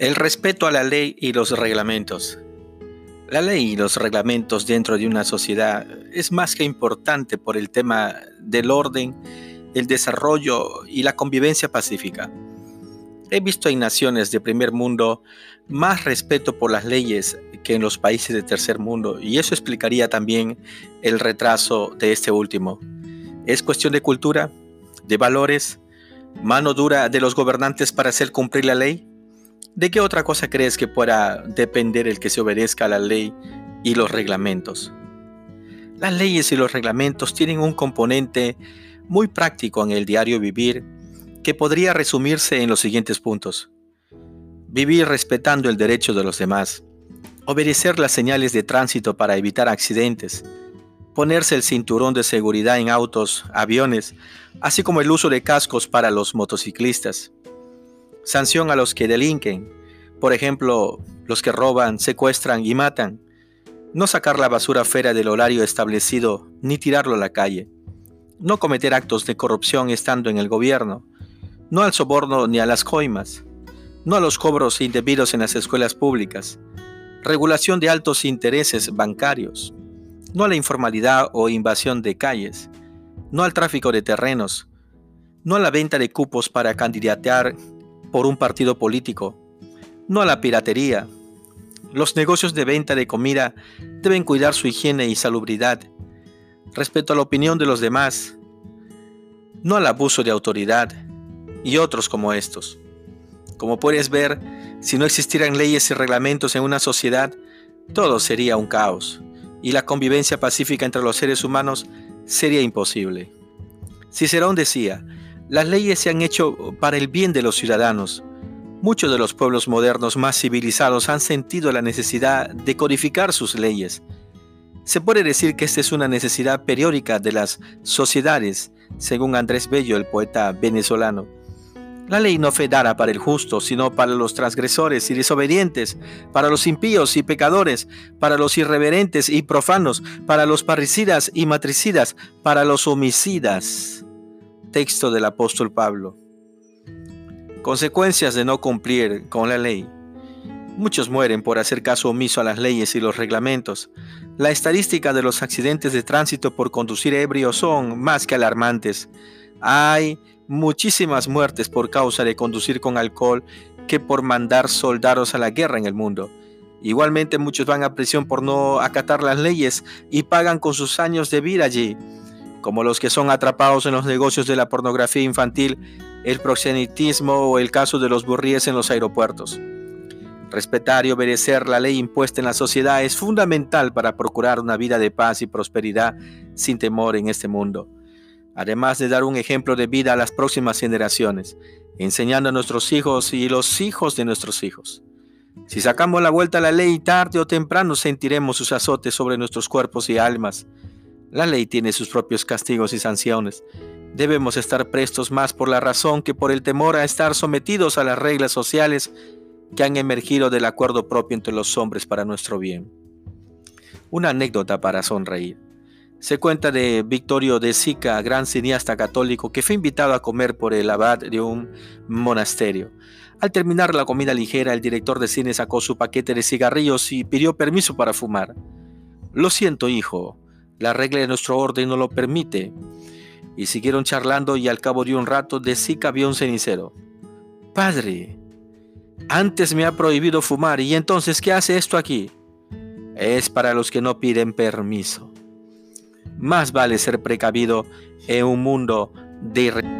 El respeto a la ley y los reglamentos. La ley y los reglamentos dentro de una sociedad es más que importante por el tema del orden, el desarrollo y la convivencia pacífica. He visto en naciones de primer mundo más respeto por las leyes que en los países de tercer mundo y eso explicaría también el retraso de este último. Es cuestión de cultura, de valores, mano dura de los gobernantes para hacer cumplir la ley. ¿De qué otra cosa crees que pueda depender el que se obedezca a la ley y los reglamentos? Las leyes y los reglamentos tienen un componente muy práctico en el diario vivir que podría resumirse en los siguientes puntos. Vivir respetando el derecho de los demás, obedecer las señales de tránsito para evitar accidentes, ponerse el cinturón de seguridad en autos, aviones, así como el uso de cascos para los motociclistas, sanción a los que delinquen, por ejemplo, los que roban, secuestran y matan, no sacar la basura fuera del horario establecido ni tirarlo a la calle, no cometer actos de corrupción estando en el gobierno, no al soborno ni a las coimas, no a los cobros indebidos en las escuelas públicas, regulación de altos intereses bancarios, no a la informalidad o invasión de calles, no al tráfico de terrenos, no a la venta de cupos para candidatear por un partido político, no a la piratería. Los negocios de venta de comida deben cuidar su higiene y salubridad, respeto a la opinión de los demás, no al abuso de autoridad y otros como estos. Como puedes ver, si no existieran leyes y reglamentos en una sociedad, todo sería un caos y la convivencia pacífica entre los seres humanos sería imposible. Cicerón decía, las leyes se han hecho para el bien de los ciudadanos. Muchos de los pueblos modernos más civilizados han sentido la necesidad de codificar sus leyes. Se puede decir que esta es una necesidad periódica de las sociedades, según Andrés Bello, el poeta venezolano. La ley no fue dada para el justo, sino para los transgresores y desobedientes, para los impíos y pecadores, para los irreverentes y profanos, para los parricidas y matricidas, para los homicidas. Texto del apóstol Pablo. Consecuencias de no cumplir con la ley. Muchos mueren por hacer caso omiso a las leyes y los reglamentos. La estadística de los accidentes de tránsito por conducir ebrio son más que alarmantes. Hay muchísimas muertes por causa de conducir con alcohol que por mandar soldados a la guerra en el mundo. Igualmente muchos van a prisión por no acatar las leyes y pagan con sus años de vida allí como los que son atrapados en los negocios de la pornografía infantil, el proxenetismo o el caso de los burríes en los aeropuertos. Respetar y obedecer la ley impuesta en la sociedad es fundamental para procurar una vida de paz y prosperidad sin temor en este mundo, además de dar un ejemplo de vida a las próximas generaciones, enseñando a nuestros hijos y los hijos de nuestros hijos. Si sacamos la vuelta a la ley tarde o temprano sentiremos sus azotes sobre nuestros cuerpos y almas, la ley tiene sus propios castigos y sanciones. Debemos estar prestos más por la razón que por el temor a estar sometidos a las reglas sociales que han emergido del acuerdo propio entre los hombres para nuestro bien. Una anécdota para sonreír. Se cuenta de Victorio de Sica, gran cineasta católico, que fue invitado a comer por el abad de un monasterio. Al terminar la comida ligera, el director de cine sacó su paquete de cigarrillos y pidió permiso para fumar. Lo siento, hijo, la regla de nuestro orden no lo permite. Y siguieron charlando y al cabo de un rato de sí cabía un cenicero. Padre, antes me ha prohibido fumar y entonces ¿qué hace esto aquí? Es para los que no piden permiso. Más vale ser precavido en un mundo de...